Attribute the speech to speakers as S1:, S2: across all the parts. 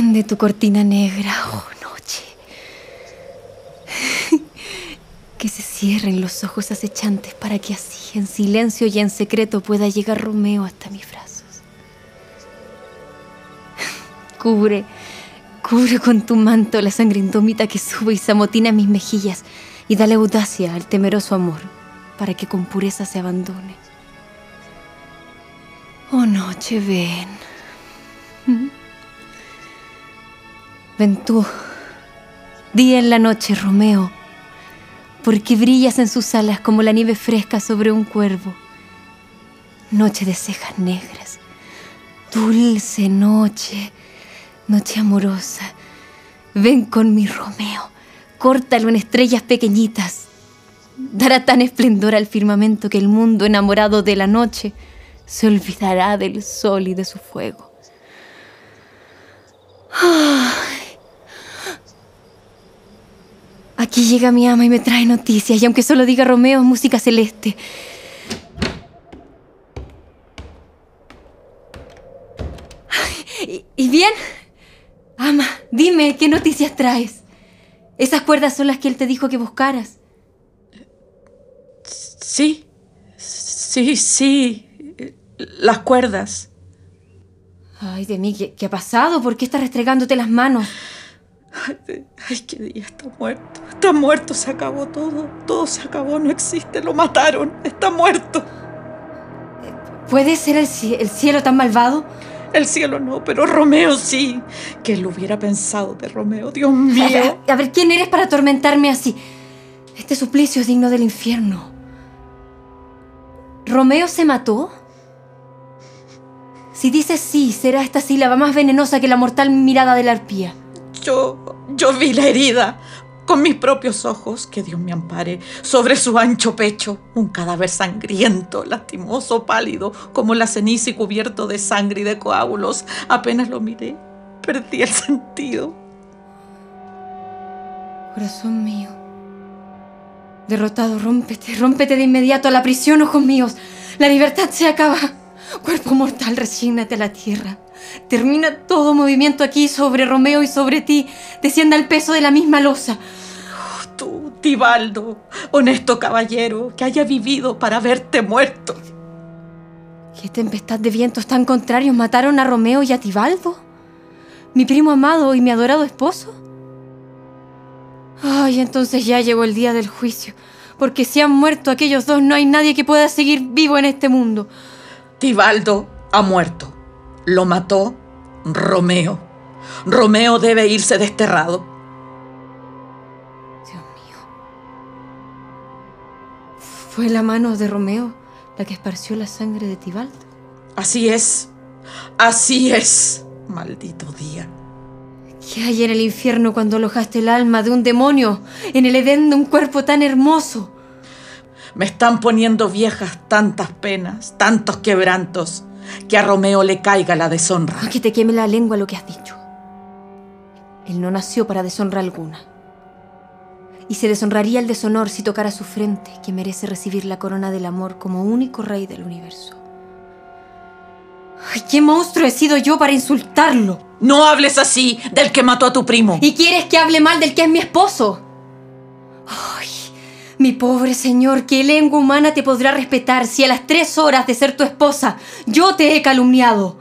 S1: Tiende tu cortina negra, oh noche. que se cierren los ojos acechantes para que así, en silencio y en secreto, pueda llegar Romeo hasta mis brazos. Cubre, cubre con tu manto la sangre indómita que sube y se amotina mis mejillas y dale audacia al temeroso amor para que con pureza se abandone. Oh noche, ven. Ven tú, día en la noche, Romeo, porque brillas en sus alas como la nieve fresca sobre un cuervo. Noche de cejas negras, dulce noche, noche amorosa. Ven con mi Romeo, córtalo en estrellas pequeñitas. Dará tan esplendor al firmamento que el mundo enamorado de la noche se olvidará del sol y de su fuego. Aquí llega mi ama y me trae noticias, y aunque solo diga Romeo, música celeste. ¿Y bien? Ama, dime, ¿qué noticias traes? Esas cuerdas son las que él te dijo que buscaras.
S2: Sí, sí, sí. Las cuerdas.
S1: Ay, de mí, ¿qué, qué ha pasado? ¿Por qué estás restregándote las manos?
S2: Ay, qué día, está muerto. Está muerto, se acabó todo. Todo se acabó, no existe, lo mataron. Está muerto.
S1: ¿Puede ser el, el cielo tan malvado?
S2: El cielo no, pero Romeo sí. Que lo hubiera pensado de Romeo, Dios mío.
S1: A ver, a ver, ¿quién eres para atormentarme así? Este suplicio es digno del infierno. ¿Romeo se mató? Si dices sí, será esta sílaba más venenosa que la mortal mirada de la arpía.
S2: Yo, yo vi la herida con mis propios ojos, que Dios me ampare, sobre su ancho pecho, un cadáver sangriento, lastimoso, pálido, como la ceniza y cubierto de sangre y de coágulos. Apenas lo miré, perdí el sentido.
S1: Corazón mío, derrotado, rómpete, rómpete de inmediato a la prisión, ojos míos. La libertad se acaba. Cuerpo mortal, resígnate a la tierra. Termina todo movimiento aquí sobre Romeo y sobre ti. Descienda el peso de la misma losa.
S2: Oh, tú, Tibaldo, honesto caballero, que haya vivido para verte muerto.
S1: ¿Qué tempestad de vientos tan contrarios mataron a Romeo y a Tibaldo? ¿Mi primo amado y mi adorado esposo? Ay, entonces ya llegó el día del juicio, porque si han muerto aquellos dos no hay nadie que pueda seguir vivo en este mundo.
S2: Tibaldo ha muerto. Lo mató Romeo. Romeo debe irse desterrado.
S1: Dios mío. ¿Fue la mano de Romeo la que esparció la sangre de Tibaldo?
S2: Así es. Así es. Maldito día.
S1: ¿Qué hay en el infierno cuando alojaste el alma de un demonio en el Edén de un cuerpo tan hermoso?
S2: Me están poniendo viejas tantas penas, tantos quebrantos, que a Romeo le caiga la deshonra.
S1: Que te queme la lengua lo que has dicho. Él no nació para deshonra alguna. Y se deshonraría el deshonor si tocara su frente, que merece recibir la corona del amor como único rey del universo. ¡Ay, qué monstruo he sido yo para insultarlo!
S2: No hables así del que mató a tu primo.
S1: ¿Y quieres que hable mal del que es mi esposo? Mi pobre señor, ¿qué lengua humana te podrá respetar si a las tres horas de ser tu esposa yo te he calumniado?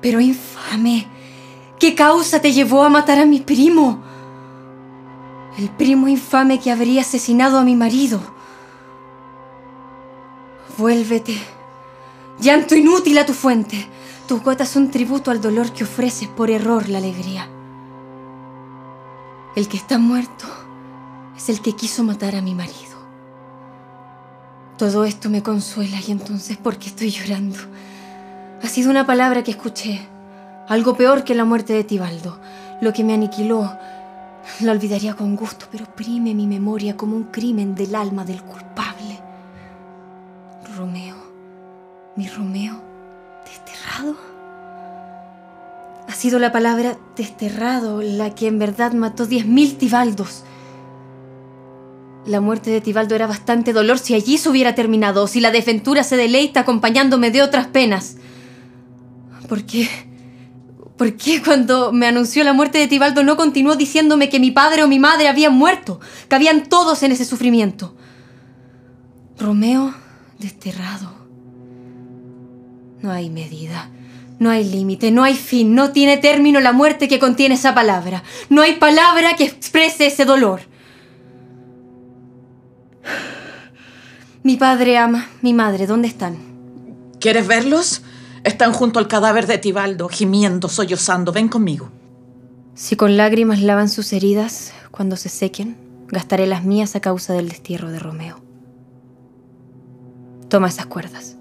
S1: Pero infame, ¿qué causa te llevó a matar a mi primo? El primo infame que habría asesinado a mi marido. Vuélvete. Llanto inútil a tu fuente. Tus gotas son tributo al dolor que ofreces por error la alegría. El que está muerto es el que quiso matar a mi marido. Todo esto me consuela y entonces ¿por qué estoy llorando? Ha sido una palabra que escuché, algo peor que la muerte de Tibaldo, lo que me aniquiló. La olvidaría con gusto, pero oprime mi memoria como un crimen del alma del culpable. Romeo, mi Romeo, desterrado. Ha sido la palabra desterrado la que en verdad mató diez mil Tibaldos. La muerte de Tibaldo era bastante dolor si allí se hubiera terminado, o si la desventura se deleita acompañándome de otras penas. ¿Por qué? ¿Por qué cuando me anunció la muerte de Tibaldo no continuó diciéndome que mi padre o mi madre habían muerto? Que habían todos en ese sufrimiento. Romeo desterrado. No hay medida, no hay límite, no hay fin, no tiene término la muerte que contiene esa palabra. No hay palabra que exprese ese dolor. Mi padre ama, mi madre, ¿dónde están?
S2: ¿Quieres verlos? Están junto al cadáver de Tibaldo, gimiendo, sollozando. Ven conmigo.
S1: Si con lágrimas lavan sus heridas, cuando se sequen, gastaré las mías a causa del destierro de Romeo. Toma esas cuerdas.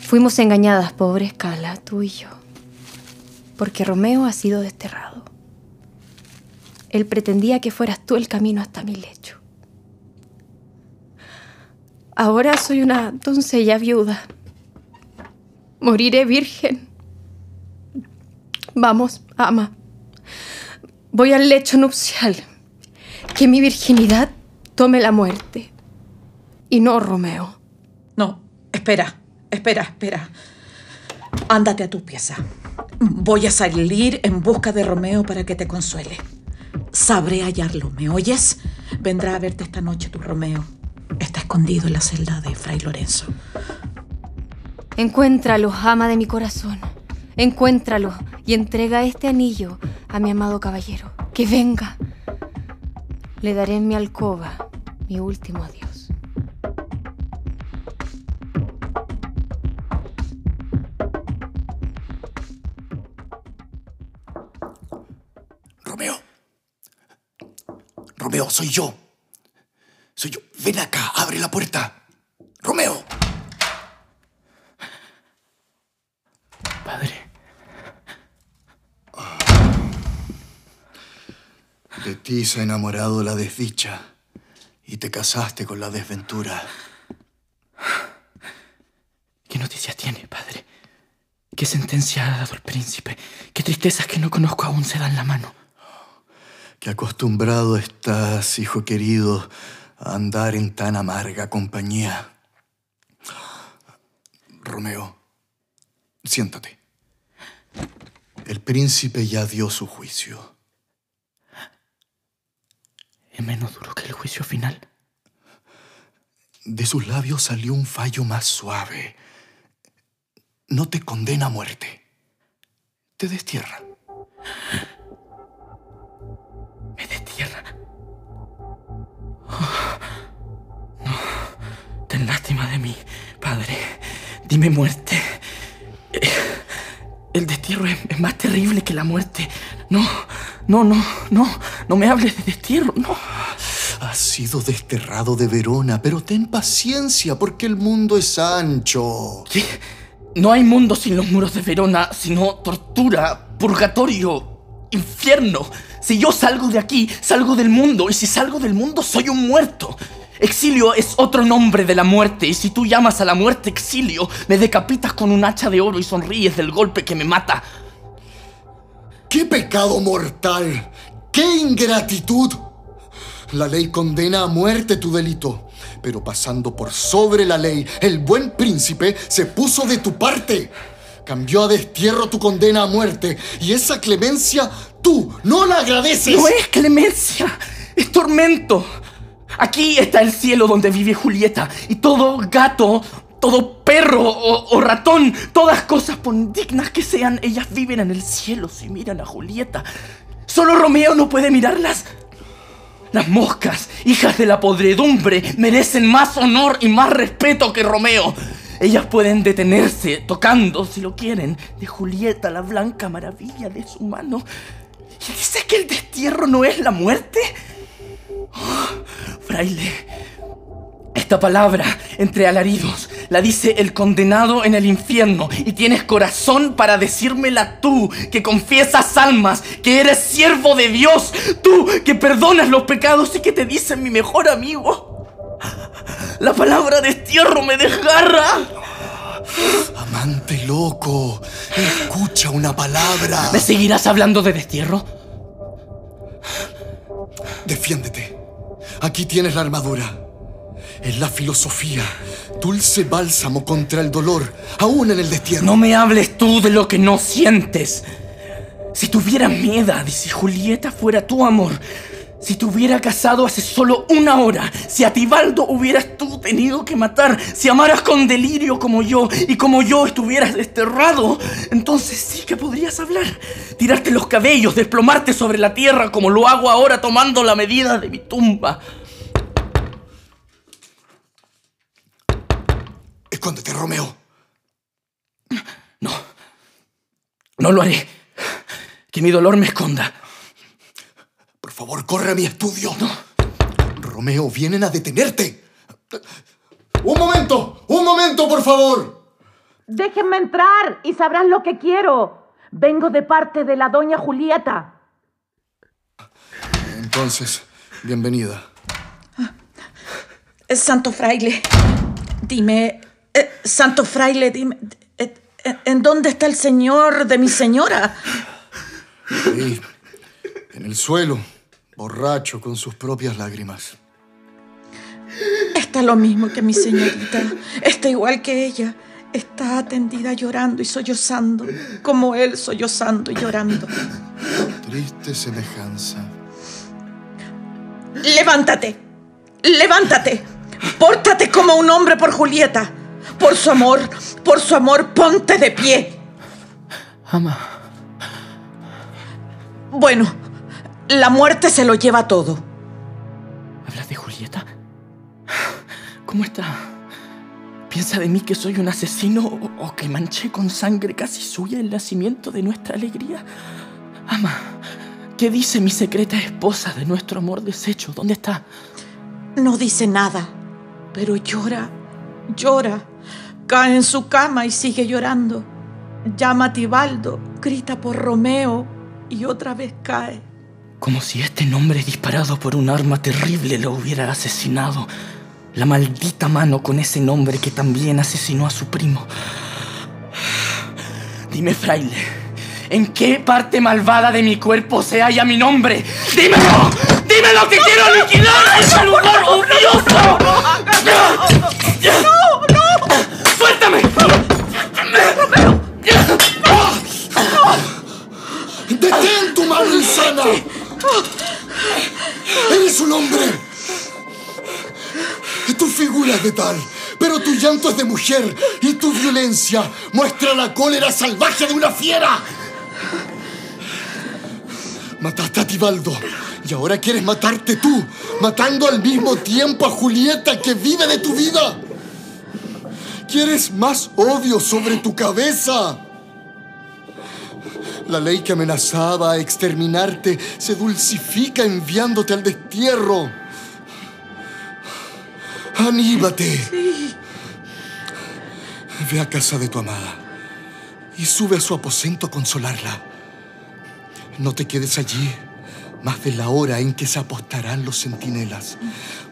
S1: Fuimos engañadas, pobre Escala, tú y yo, porque Romeo ha sido desterrado. Él pretendía que fueras tú el camino hasta mi lecho. Ahora soy una doncella viuda. Moriré virgen. Vamos, ama. Voy al lecho nupcial. Que mi virginidad tome la muerte. Y no Romeo.
S2: No, espera, espera, espera. Ándate a tu pieza. Voy a salir en busca de Romeo para que te consuele. Sabré hallarlo, ¿me oyes? Vendrá a verte esta noche tu Romeo. Está escondido en la celda de Fray Lorenzo.
S1: Encuéntralo, ama de mi corazón. Encuéntralo y entrega este anillo a mi amado caballero. Que venga. Le daré en mi alcoba mi último adiós.
S3: Romeo. Romeo, soy yo. Soy yo. Ven acá, abre la puerta. Romeo.
S4: Padre.
S3: De ti se ha enamorado la desdicha y te casaste con la desventura.
S4: ¿Qué noticias tiene, padre? ¿Qué sentencia ha dado el príncipe? ¿Qué tristezas que no conozco aún se dan la mano?
S3: Que acostumbrado estás, hijo querido, andar en tan amarga compañía. Romeo, siéntate. El príncipe ya dio su juicio.
S4: ¿Es menos duro que el juicio final?
S3: De sus labios salió un fallo más suave. No te condena a muerte. Te destierra.
S4: Ten lástima de mí, padre. Dime muerte. El destierro es, es más terrible que la muerte. No, no, no, no. No me hables de destierro, no.
S3: Has sido desterrado de Verona, pero ten paciencia porque el mundo es ancho.
S4: ¿Qué? No hay mundo sin los muros de Verona, sino tortura, purgatorio, infierno. Si yo salgo de aquí, salgo del mundo, y si salgo del mundo, soy un muerto. Exilio es otro nombre de la muerte, y si tú llamas a la muerte exilio, me decapitas con un hacha de oro y sonríes del golpe que me mata.
S3: ¡Qué pecado mortal! ¡Qué ingratitud! La ley condena a muerte tu delito, pero pasando por sobre la ley, el buen príncipe se puso de tu parte. Cambió a destierro tu condena a muerte y esa clemencia tú no la agradeces.
S4: No es clemencia, es tormento. Aquí está el cielo donde vive Julieta y todo gato, todo perro o, ratón, todas cosas por dignas que sean, ellas viven en el cielo si miran a Julieta. Solo Romeo no puede mirarlas. Las moscas, hijas de la podredumbre, merecen más honor y más respeto que Romeo. Ellas pueden detenerse tocando, si lo quieren, de Julieta, la blanca maravilla de su mano. ¿Y dice que el destierro no es la muerte? Fraile, esta palabra, entre alaridos, la dice el condenado en el infierno y tienes corazón para decírmela tú, que confiesas almas, que eres siervo de Dios, tú que perdonas los pecados y que te dicen mi mejor amigo. La palabra destierro me desgarra.
S3: Amante loco, escucha una palabra.
S4: ¿Me seguirás hablando de destierro?
S3: Defiéndete. Aquí tienes la armadura. Es la filosofía, dulce bálsamo contra el dolor, aún en el destierro.
S4: No me hables tú de lo que no sientes. Si tuviera miedo de si Julieta fuera tu amor, si te hubiera casado hace solo una hora, si a Tibaldo hubieras tú tenido que matar, si amaras con delirio como yo y como yo estuvieras desterrado, entonces sí que podrías hablar. Tirarte los cabellos, desplomarte sobre la tierra como lo hago ahora tomando la medida de mi tumba.
S3: Escóndete, Romeo.
S4: No. No lo haré. Que mi dolor me esconda.
S3: Por favor, corre a mi estudio. No. Romeo, vienen a detenerte. Un momento, un momento, por favor.
S2: Déjenme entrar y sabrán lo que quiero. Vengo de parte de la doña Julieta.
S3: Entonces, bienvenida.
S2: Eh, Santo fraile, dime, eh, Santo fraile, dime, eh, ¿en dónde está el señor de mi señora?
S3: Ahí, en el suelo, borracho con sus propias lágrimas.
S2: Está lo mismo que mi señorita, está igual que ella. Está atendida llorando y sollozando, como él sollozando y llorando.
S3: Triste semejanza.
S2: Levántate, levántate, pórtate como un hombre por Julieta. Por su amor, por su amor, ponte de pie.
S4: Ama.
S2: Bueno, la muerte se lo lleva todo.
S4: ¿Hablas de Julieta? ¿Cómo está? ¿Piensa de mí que soy un asesino o, que manché con sangre casi suya el nacimiento de nuestra alegría? Ama, ¿qué dice mi secreta esposa de nuestro amor deshecho? ¿Dónde está?
S2: No dice nada, pero llora, llora. Cae en su cama y sigue llorando. Llama a Tibaldo, grita por Romeo y otra vez cae.
S4: Como si este nombre disparado por un arma terrible lo hubiera asesinado. La maldita mano con ese nombre que también asesinó a su primo. Dime, fraile, ¿en qué parte malvada de mi cuerpo se halla mi nombre? ¡Dímelo! ¡Dímelo que quiero liquidar ese lugar odioso!
S3: Pero tu llanto es de mujer y tu violencia muestra la cólera salvaje de una fiera. Mataste a Tibaldo y ahora quieres matarte tú, matando al mismo tiempo a Julieta que vive de tu vida. Quieres más odio sobre tu cabeza. La ley que amenazaba a exterminarte se dulcifica enviándote al destierro. ¡Aníbate! Ve a casa de tu amada y sube a su aposento a consolarla. No te quedes allí más de la hora en que se apostarán los centinelas,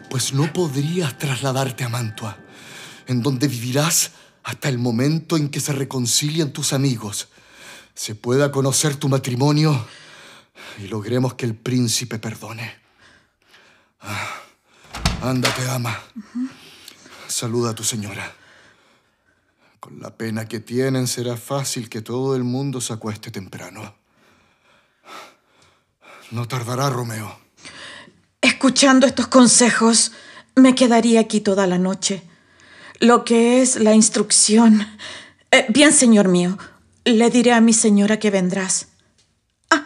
S3: pues no podrías trasladarte a Mantua, en donde vivirás hasta el momento en que se reconcilien tus amigos, se pueda conocer tu matrimonio y logremos que el príncipe perdone. Ah. Ándate, ama. Saluda a tu señora. Con la pena que tienen será fácil que todo el mundo se acueste temprano. No tardará, Romeo.
S2: Escuchando estos consejos, me quedaría aquí toda la noche. Lo que es la instrucción. Eh, bien, señor mío, le diré a mi señora que vendrás. Ah,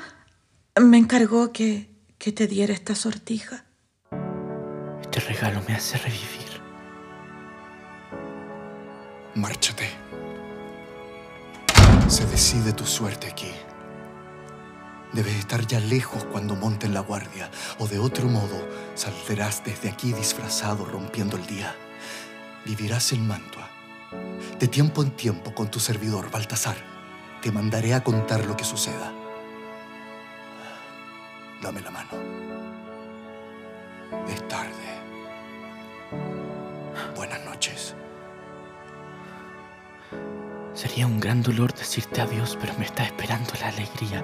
S2: me encargó que, que te diera esta sortija.
S4: Este regalo me hace revivir.
S3: Márchate. Se decide tu suerte aquí. Debes estar ya lejos cuando monten la guardia, o de otro modo saldrás desde aquí disfrazado rompiendo el día. Vivirás en Mantua. De tiempo en tiempo con tu servidor, Baltasar, te mandaré a contar lo que suceda. Dame la mano.
S4: Sería un gran dolor decirte adiós, pero me está esperando la alegría.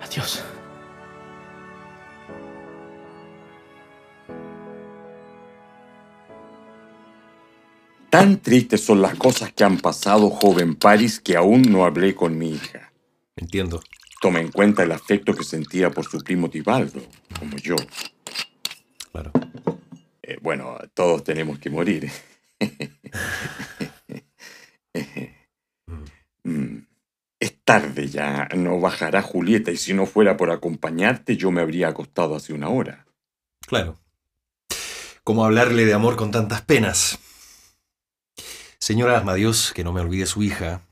S4: Adiós.
S5: Tan tristes son las cosas que han pasado, joven Paris, que aún no hablé con mi hija. Entiendo.
S6: Toma en cuenta el afecto que sentía por su primo Tibaldo, como yo.
S5: Claro.
S6: Eh, bueno, todos tenemos que morir. Mm, Es tarde ya, no bajará Julieta y si no fuera por acompañarte yo me habría acostado hace una hora.
S5: Claro. ¿Cómo hablarle de amor con tantas penas? Señora Asmadios, que no me olvide su hija.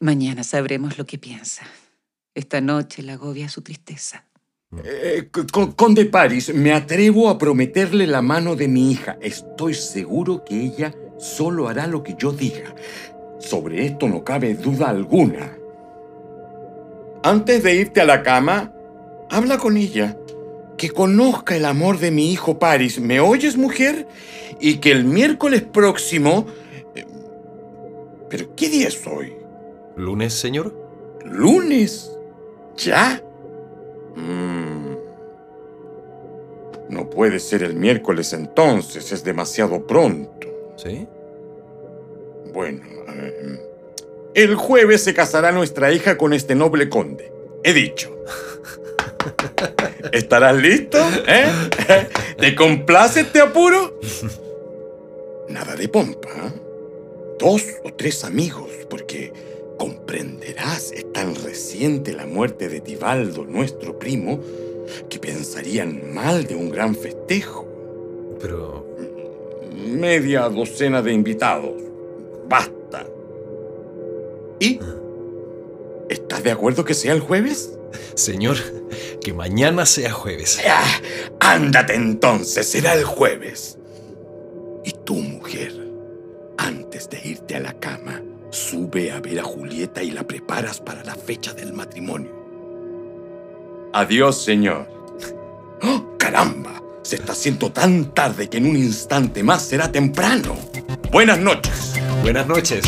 S7: Mañana sabremos lo que piensa. Esta noche la agobia su tristeza.
S6: Eh, con- Conde Paris, me atrevo a prometerle la mano de mi hija. Estoy seguro que ella solo hará lo que yo diga. Sobre esto no cabe duda alguna. Antes de irte a la cama, habla con ella. Que conozca el amor de mi hijo Paris. ¿Me oyes, mujer? Y que el miércoles próximo... eh, ¿Pero qué día es hoy?
S5: ¿Lunes, señor?
S6: ¿Lunes? ¿Ya? Mm. No puede ser el miércoles entonces, es demasiado pronto.
S5: ¿Sí?
S6: Bueno, eh, el jueves se casará nuestra hija con este noble conde. He dicho. ¿Estarás listo? ¿Eh? ¿Te complace este apuro? Nada de pompa. ¿eh? Dos o tres amigos, porque comprenderás, es tan reciente la muerte de Tibaldo, nuestro primo, que pensarían mal de un gran festejo.
S5: Pero...
S6: Media docena de invitados. Basta. ¿Y? ¿Estás de acuerdo que sea el jueves?
S5: Señor, que mañana sea jueves.
S6: Ah, ándate entonces, será el jueves. Y tú, mujer, antes de irte a la cama, sube a ver a Julieta y la preparas para la fecha del matrimonio. Adiós, señor. ¡Oh, caramba! Se está haciendo tan tarde que en un instante más será temprano. Buenas noches.
S5: Buenas noches.